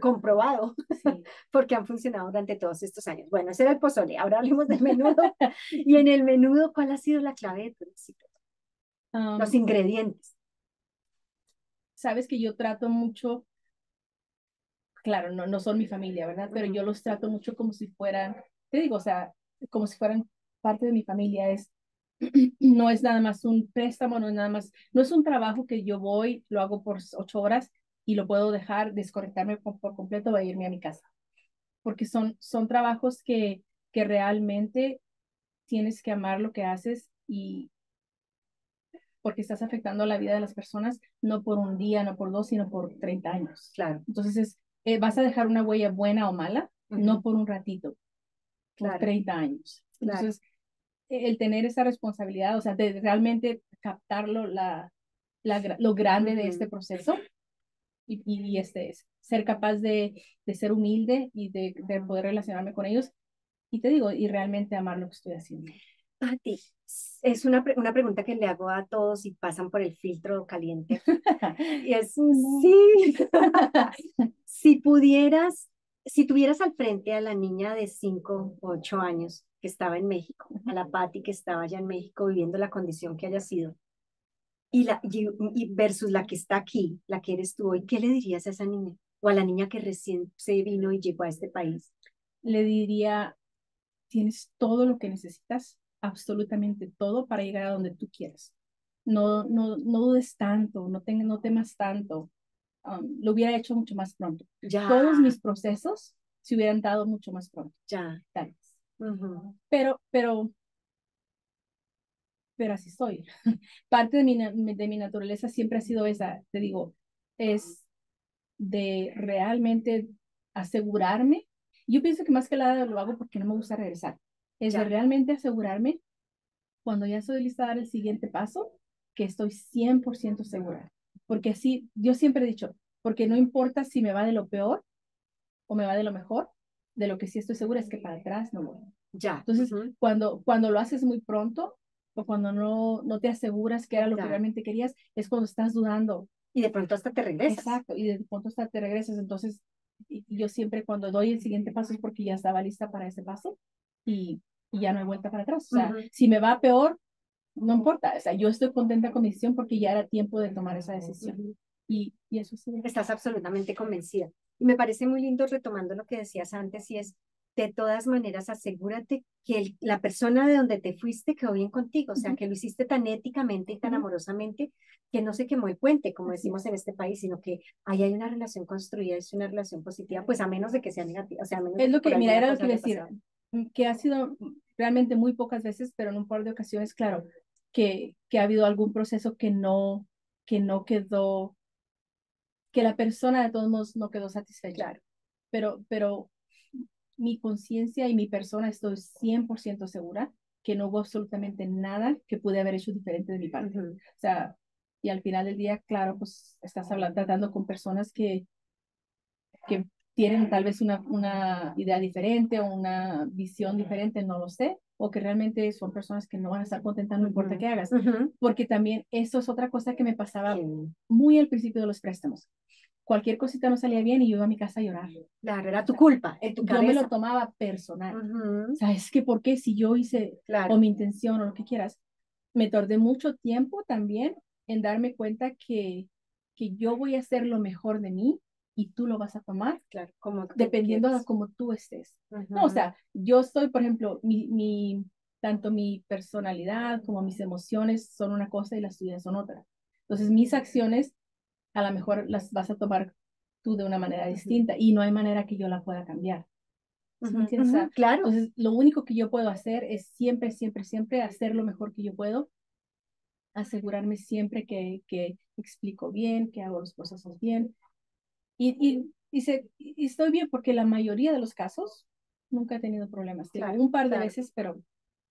comprobado, porque han funcionado durante todos estos años. Bueno, ese era el pozole, ahora hablemos del menudo. y en el menudo, ¿cuál ha sido la clave de tu éxito? Los ingredientes. Sabes que yo trato mucho, claro, no, no son mi familia, ¿verdad? Pero yo los trato mucho como si fueran, te digo, o sea, como si fueran parte de mi familia. Es no es nada más un préstamo, no es nada más, no es un trabajo que yo voy, lo hago por ocho horas y lo puedo dejar, desconectarme por, completo a irme a mi casa. Porque son, son trabajos que, que realmente tienes que amar lo que haces y porque estás afectando la vida de las personas, no por un día, no por dos, sino por 30 años. Claro. Entonces, es, eh, vas a dejar una huella buena o mala, no por un ratito, por 30 años. Entonces, el tener esa responsabilidad, o sea, de realmente captarlo, la, la, lo grande de este proceso y, y, este, ser capaz de, de ser humilde y de, de, poder relacionarme con ellos. Y te digo, y realmente amar lo que estoy haciendo. ti es una, una pregunta que le hago a todos y pasan por el filtro caliente. y es, sí, si pudieras, si tuvieras al frente a la niña de 5 o 8 años, que estaba en México, a la Patti que estaba allá en México viviendo la condición que haya sido, y, la, y, versus la que está aquí, la que eres tú hoy, ¿qué le dirías a esa niña? O a la niña que recién se vino y llegó a este país. Le diría, tienes todo lo que necesitas, absolutamente todo para llegar a donde tú quieras. No, no, no dudes tanto, no, te, no temas tanto. Um, lo hubiera hecho mucho más pronto. Ya. Todos mis procesos se hubieran dado mucho más pronto. Ya. Tal. Pero, pero, pero así soy. Parte de mi, de mi naturaleza siempre ha sido esa, te digo, es de realmente asegurarme. Yo pienso que más que nada lo hago porque no me gusta regresar. Es de realmente asegurarme cuando ya estoy lista a dar el siguiente paso, que estoy 100% segura. Porque así, yo siempre he dicho, porque no importa si me va de lo peor o me va de lo mejor, de lo que sí estoy segura es que para atrás no voy. Ya. Entonces, cuando, cuando lo haces muy pronto o cuando no, no te aseguras que era lo que realmente querías, es cuando estás dudando. Y de pronto hasta te regresas. Exacto, y de pronto hasta te regresas. Entonces, yo siempre cuando doy el siguiente paso es porque ya estaba lista para ese paso y, y ya no hay vuelta para atrás. O sea, si me va peor, no importa. O sea, yo estoy contenta con mi decisión porque ya era tiempo de tomar esa decisión. y, y eso sí. Estás absolutamente convencida. Y me parece muy lindo retomando lo que decías antes y es, de todas maneras, asegúrate que la persona de donde te fuiste quedó bien contigo, o sea, que lo hiciste tan éticamente y tan amorosamente que no se quemó el puente, como decimos en este país, sino que ahí hay una relación construida, es una relación positiva, pues a menos de que sea negativa, o sea, a menos Es lo que, mira, era lo que decía, mm, que ha sido realmente muy pocas veces, pero en un par de ocasiones, claro, que, que ha habido algún proceso que no, que no quedó, que la persona de todos modos no quedó satisfecha. Pero, pero mi conciencia y mi persona estoy 100% segura que no hubo absolutamente nada que pude haber hecho diferente de mi parte. O sea, y al final del día, claro, pues estás hablando, tratando con personas que, que tienen tal vez una, una idea diferente o una visión diferente, no lo sé, o que realmente son personas que no van a estar contentas, no importa qué hagas. Porque también eso es otra cosa que me pasaba muy al principio de los préstamos cualquier cosita no salía bien y yo iba a mi casa a llorar. Claro, era tu culpa, en tu Yo me lo tomaba personal. O sea, es que ¿por qué si yo hice o mi intención o lo que quieras? Me tardé mucho tiempo también en darme cuenta que, que yo voy a hacer lo mejor de mí y tú lo vas a tomar, claro, como dependiendo de cómo tú estés. No, o sea, yo estoy, por ejemplo, mi, mi, tanto mi personalidad como mis emociones son una cosa y las tuyas son otra. Entonces, mis acciones a lo mejor las vas a tomar tú de una manera distinta y no hay manera que yo la pueda cambiar. claro. Entonces, lo único que yo puedo hacer es siempre, siempre, siempre hacer lo mejor que yo puedo, asegurarme siempre que, que explico bien, que hago los procesos bien. Y, y, y, se, y estoy bien porque la mayoría de los casos nunca he tenido problemas. un par de veces, pero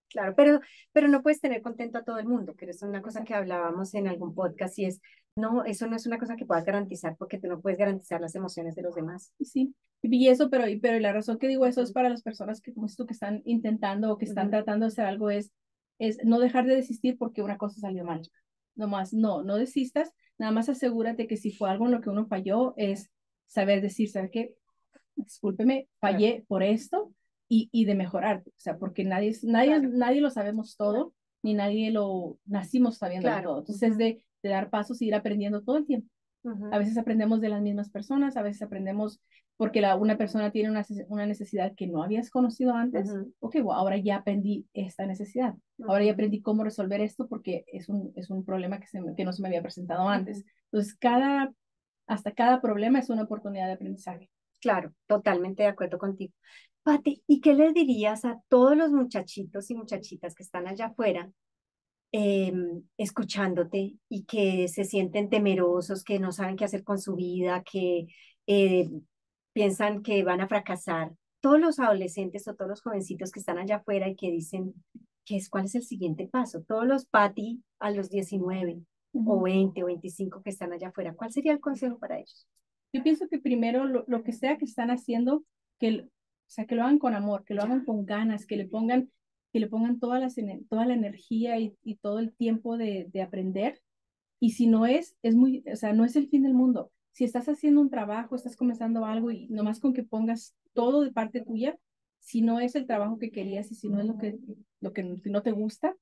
Claro, pero, pero no puedes tener contento a todo el mundo, que es una cosa que hablábamos en algún podcast y es, no, eso no es una cosa que puedas garantizar porque tú no puedes garantizar las emociones de los demás. Sí, y eso, pero, pero la razón que digo eso es para las personas que como esto que están intentando o que están tratando de hacer algo es, es no dejar de desistir porque una cosa salió mal. Nomás, no, no desistas, nada más asegúrate que si fue algo en lo que uno falló es saber decir, ¿sabes qué? Discúlpeme, fallé por esto, y, y de mejorar, o sea, porque nadie, nadie, nadie lo sabemos todo, ni nadie lo nacimos sabiendo todo. Entonces, es de, de, dar pasos y ir aprendiendo todo el tiempo. A veces aprendemos de las mismas personas, a veces aprendemos porque la, una persona tiene una, una necesidad que no habías conocido antes. Ok, ahora ya aprendí esta necesidad. Ahora ya aprendí cómo resolver esto porque es un, es un problema que, se, que no se me había presentado antes. Entonces, cada, hasta cada problema es una oportunidad de aprendizaje. Claro, totalmente de acuerdo contigo. Pati, ¿y qué le dirías a todos los muchachitos y muchachitas que están allá afuera em, escuchándote y que se sienten temerosos, que no saben qué hacer con su vida, que eh, piensan que van a fracasar? Todos los adolescentes o todos los jovencitos que están allá afuera y que dicen, ¿qué es, ¿cuál es el siguiente paso? Todos los Pati a los 19 o 20 o 25 que están allá afuera, ¿cuál sería el consejo para ellos? Yo pienso que primero lo, lo que sea que están haciendo, que o sea, que lo hagan con amor, que lo hagan con ganas, que le pongan, que le pongan toda la, toda la energía y, y todo el tiempo de, de, aprender. Y si no es, es muy, o sea, no es el fin del mundo. Si estás haciendo un trabajo, estás comenzando algo y nomás con que pongas todo de parte tuya, si no es el trabajo que querías y si no es lo que, lo que no te gusta,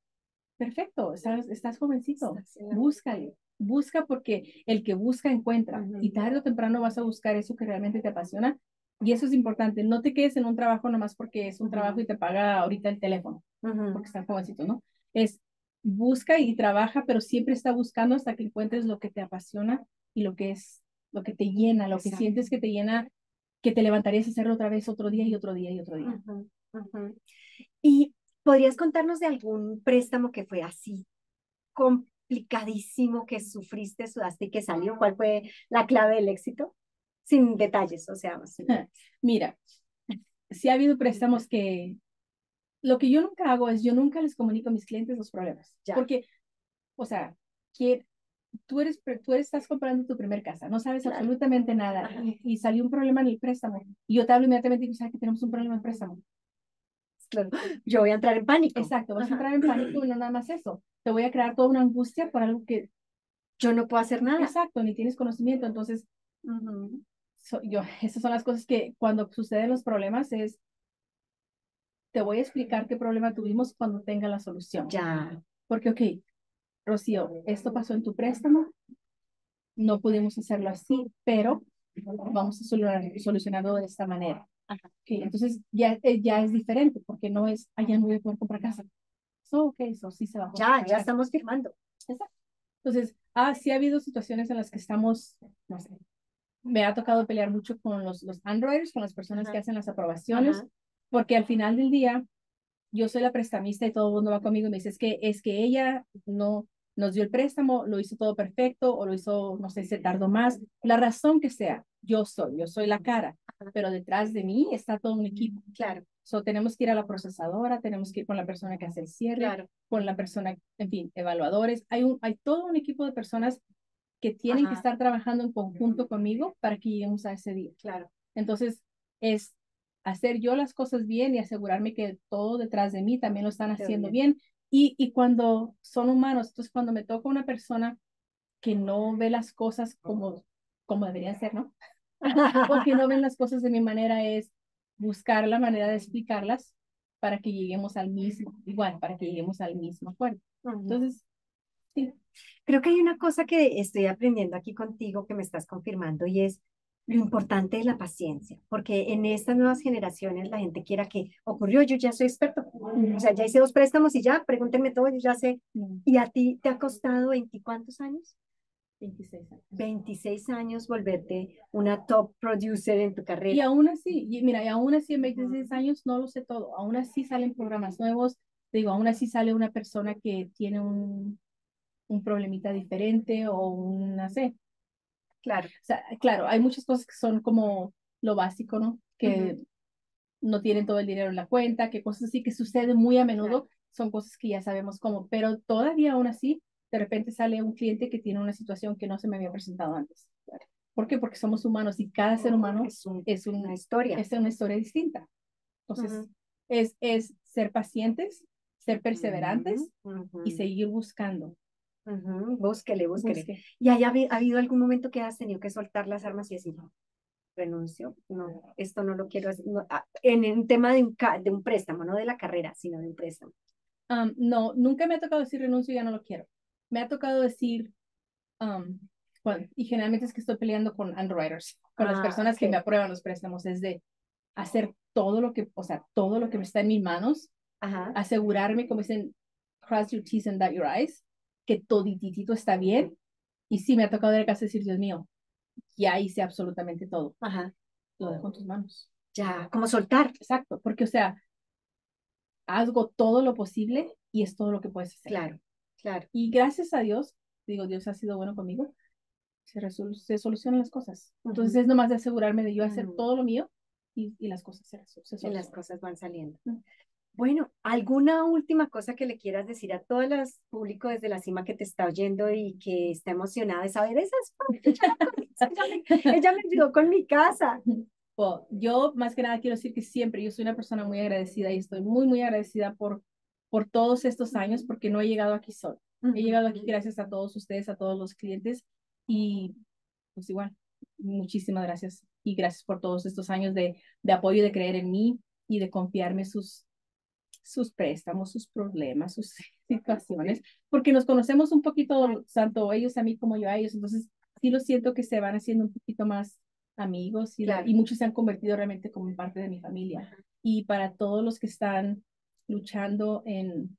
perfecto, estás, estás jovencito, búscale, busca porque el que busca encuentra y tarde o temprano vas a buscar eso que realmente te apasiona y eso es importante, no te quedes en un trabajo nomás porque es un trabajo y te paga ahorita el teléfono, porque están jovencitos, ¿no? Es busca y trabaja, pero siempre está buscando hasta que encuentres lo que te apasiona y lo que es, lo que te llena, lo que sientes que te llena, que te levantarías a hacerlo otra vez otro día y otro día y otro día. Y podrías contarnos de algún préstamo que fue así, complicadísimo, que sufriste, sudaste y que salió. ¿Cuál fue la clave del éxito? sin detalles, o sea. Mira, si ha habido préstamos que lo que yo nunca hago es, yo nunca les comunico a mis clientes los problemas. Ya. Porque, o sea, que tú eres, tú estás comprando tu primer casa, no sabes Claro. absolutamente nada y, y salió un problema en el préstamo. Y yo te hablo inmediatamente y digo, ¿sabes que tenemos un problema en el préstamo? Claro. Yo voy a entrar en pánico. Exacto, vas a Ajá. entrar en pánico y no nada más eso. Te voy a crear toda una angustia por algo que, Yo no puedo hacer nada. exacto, ni tienes conocimiento. Entonces, Ujú. so- yo, esas son las cosas que cuando suceden los problemas es, te voy a explicar qué problema tuvimos cuando tenga la solución. Ya. Porque, ok, Rocío, esto pasó en tu préstamo, no pudimos hacerlo así, pero vamos a solu- solucionarlo de esta manera. Ajá. Entonces ya, eh, ya es diferente, porque no es, ya no voy a poder comprar casa. So, ok, eso sí se va a Ya, ya estamos firmando. Exacto. Entonces, ah, sí ha habido situaciones en las que estamos, no sé, me ha tocado pelear mucho con los, los underwriters, con las personas Ajá. que hacen las aprobaciones, Ajá. porque al final del día, yo soy la prestamista y todo el mundo va conmigo y me dice, es que, es que ella no nos dio el préstamo, lo hizo todo perfecto o lo hizo, no sé, se tardó más. La razón que sea, yo soy, yo soy la cara. Pero detrás de mí está todo un equipo. Claro, So, tenemos que ir a la procesadora, tenemos que ir con la persona que hace el cierre, claro. con la persona, en fin, evaluadores. Hay, un, hay todo un equipo de personas que tienen que estar trabajando en conjunto conmigo para que lleguemos a ese día. Claro. Entonces, es hacer yo las cosas bien y asegurarme que todo detrás de mí también lo están haciendo bien. bien. Y, y cuando son humanos, entonces cuando me toca una persona que no ve las cosas como, como deberían ser, ¿no? O que no ven las cosas de mi manera, es buscar la manera de explicarlas para que lleguemos al mismo, igual, para que lleguemos al mismo acuerdo. Entonces, sí, Creo que hay una cosa que estoy aprendiendo aquí contigo que me estás confirmando y es lo importante de la paciencia, porque en estas nuevas generaciones la gente quiera que ocurrió, yo ya soy experto, o sea, ya hice dos préstamos y ya, pregúntenme todo, yo ya sé. ¿Y a ti te ha costado 20 cuántos años? 26 años. 26 años volverte una top producer en tu Y carrera. aún así, y mira, y aún así en 26 años no lo sé todo, aún así salen programas nuevos, digo, aún así sale una persona que tiene un, un problemita diferente o un, no sé, Claro, o sea, claro, hay muchas cosas que son como lo básico, ¿no? Que no tienen todo el dinero en la cuenta, que cosas así que suceden muy a menudo, son cosas que ya sabemos cómo, pero todavía aún así, de repente sale un cliente que tiene una situación que no se me había presentado antes. ¿Por qué? Porque somos humanos y cada ser humano es, un- es, una un, historia. es una historia distinta. Entonces, es, es ser pacientes, ser perseverantes y seguir buscando. ujú, Búsquele, búsquele. Busque. ¿Y haya ha habido algún momento que has tenido que soltar las armas y decir, no, renuncio, no, esto no lo quiero hacer, no, ah, en un tema de un, ca- de un préstamo, no de la carrera, sino de un préstamo. Um, no, nunca me ha tocado decir renuncio, ya no lo quiero. Me ha tocado decir, um, bueno, y generalmente es que estoy peleando con underwriters, con las Ah, personas que ok. me aprueban los préstamos, es de hacer todo lo que, o sea, todo lo que está en mis manos, Ajá, asegurarme, como dicen, cross your T's and dot your I's, que todititito está bien. Y sí, me ha tocado de casa decir, Dios mío, ya hice absolutamente todo, ajá, lo dejo en tus manos. ya, como soltar. Exacto, porque, o sea, hago todo lo posible y es todo lo que puedes hacer. Claro, claro. Y gracias a Dios, digo, Dios ha sido bueno conmigo, se, resol- se solucionan las cosas. Entonces es nomás de asegurarme de yo hacer Ujú. todo lo mío y, y las cosas se, se Y las solucionan. cosas van saliendo. Mm. Bueno, ¿alguna última cosa que le quieras decir a todo el público desde la cima que te está oyendo y que está emocionado de saber esas ella me, ella me ayudó con mi casa? Well, yo más que nada quiero decir que siempre, yo soy una persona muy agradecida y estoy muy, muy agradecida por, por todos estos años porque no he llegado aquí solo. He llegado aquí gracias a todos ustedes, a todos los clientes y pues igual, muchísimas gracias y gracias por todos estos años de, de apoyo, de creer en mí y de confiarme sus, sus préstamos, sus problemas, sus situaciones, porque nos conocemos un poquito, tanto ellos a mí como yo a ellos, entonces sí lo siento que se van haciendo un poquito más amigos y, Claro. y muchos se han convertido realmente como parte de mi familia. Y para todos los que están luchando en,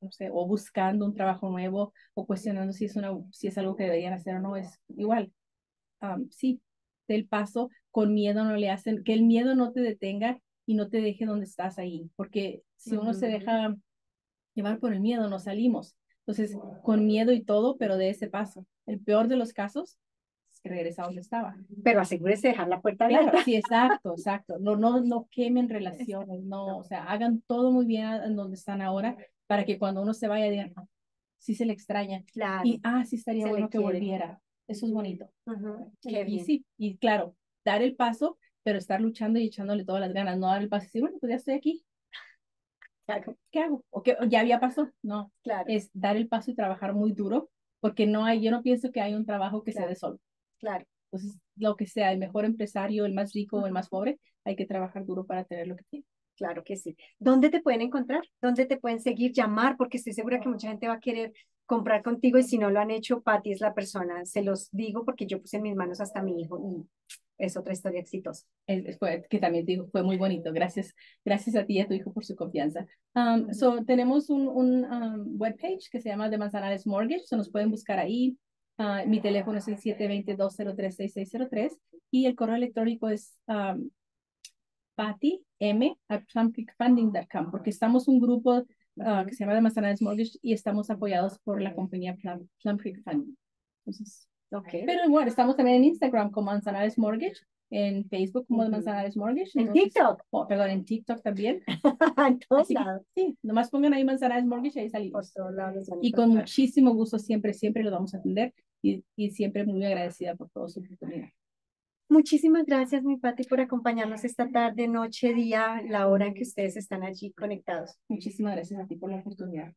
no sé, o buscando un trabajo nuevo o cuestionando si es, una, si es algo que deberían hacer o no, es igual. Am, sí, del paso, con miedo no le hacen, que el miedo no te detenga y no te deje donde estás ahí, porque si uno se Ujú. deja llevar por el miedo, no salimos. Entonces, con miedo y todo, pero de ese paso. El peor de los casos, regresa donde estaba. Pero asegúrese de dejar la puerta Claro, abierta. sí, exacto, exacto. No, no, no quemen relaciones, no, o sea, hagan todo muy bien en donde están ahora para que cuando uno se vaya digan, ah, sí se le extraña Claro. y ah, sí estaría Se bueno que volviera. Eso es bonito. Y, Qué y bien. sí, y claro, dar el paso, pero estar luchando y echándole todas las ganas, no dar el paso y decir, bueno, pues ya estoy aquí, Claro, ¿qué hago? ¿O qué, ya había paso? No, claro, es dar el paso y trabajar muy duro, porque no hay, yo no pienso que hay un trabajo que se Claro. dé solo. Claro. Entonces, lo que sea, el mejor empresario, el más rico o el más pobre, hay que trabajar duro para tener lo que tiene. Claro que sí. ¿Dónde te pueden encontrar? ¿Dónde te pueden seguir, llamar? Porque estoy segura que mucha gente va a querer comprar contigo y si no lo han hecho, Patti es la persona. Se los digo porque yo puse en mis manos hasta mi hijo y es otra historia exitosa. Es, fue, que también digo, fue muy bonito. Gracias, gracias a ti y a tu hijo por su confianza. Um, so, tenemos un, un um, webpage que se llama The Manzanares Mortgage, so nos pueden buscar ahí. Ah, mi teléfono es el 720-203-6603 y el correo electrónico es um, Patty M at plumcreekfunding.com porque estamos un grupo ah, que se llama The Manzanares Mortgage y estamos apoyados por la compañía Plum Creek Funding. Entonces, Ok. pero igual, estamos también en Instagram como Manzanares Mortgage, en Facebook como Ujú. Manzanares Mortgage. En entonces- TikTok, oh, perdón, en TikTok también. en todos lados. sí, nomás pongan ahí Manzanares Mortgage y ahí Por salimos. todos lados los Y con muchísimo gusto, siempre, siempre lo vamos a atender y, y siempre muy agradecida por toda su oportunidad. Muchísimas gracias, mi Pati, por acompañarnos esta tarde, noche, día, la hora en que ustedes están allí conectados. Muchísimas gracias a ti por la oportunidad.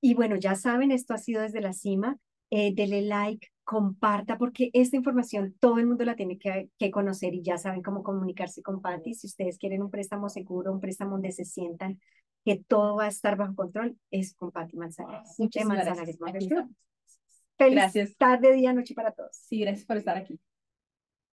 Y bueno, ya saben, esto ha sido desde la cima. Eh, dele like, comparta, porque esta información todo el mundo la tiene que, que conocer y ya saben cómo comunicarse con Patti. Si ustedes quieren un préstamo seguro, un préstamo donde se sientan que todo va a estar bajo control, es con Patti Manzanares. Muchísimas Manzanares gracias. Feliz Gracias. tarde, día, noche para todos. Sí, gracias por estar aquí.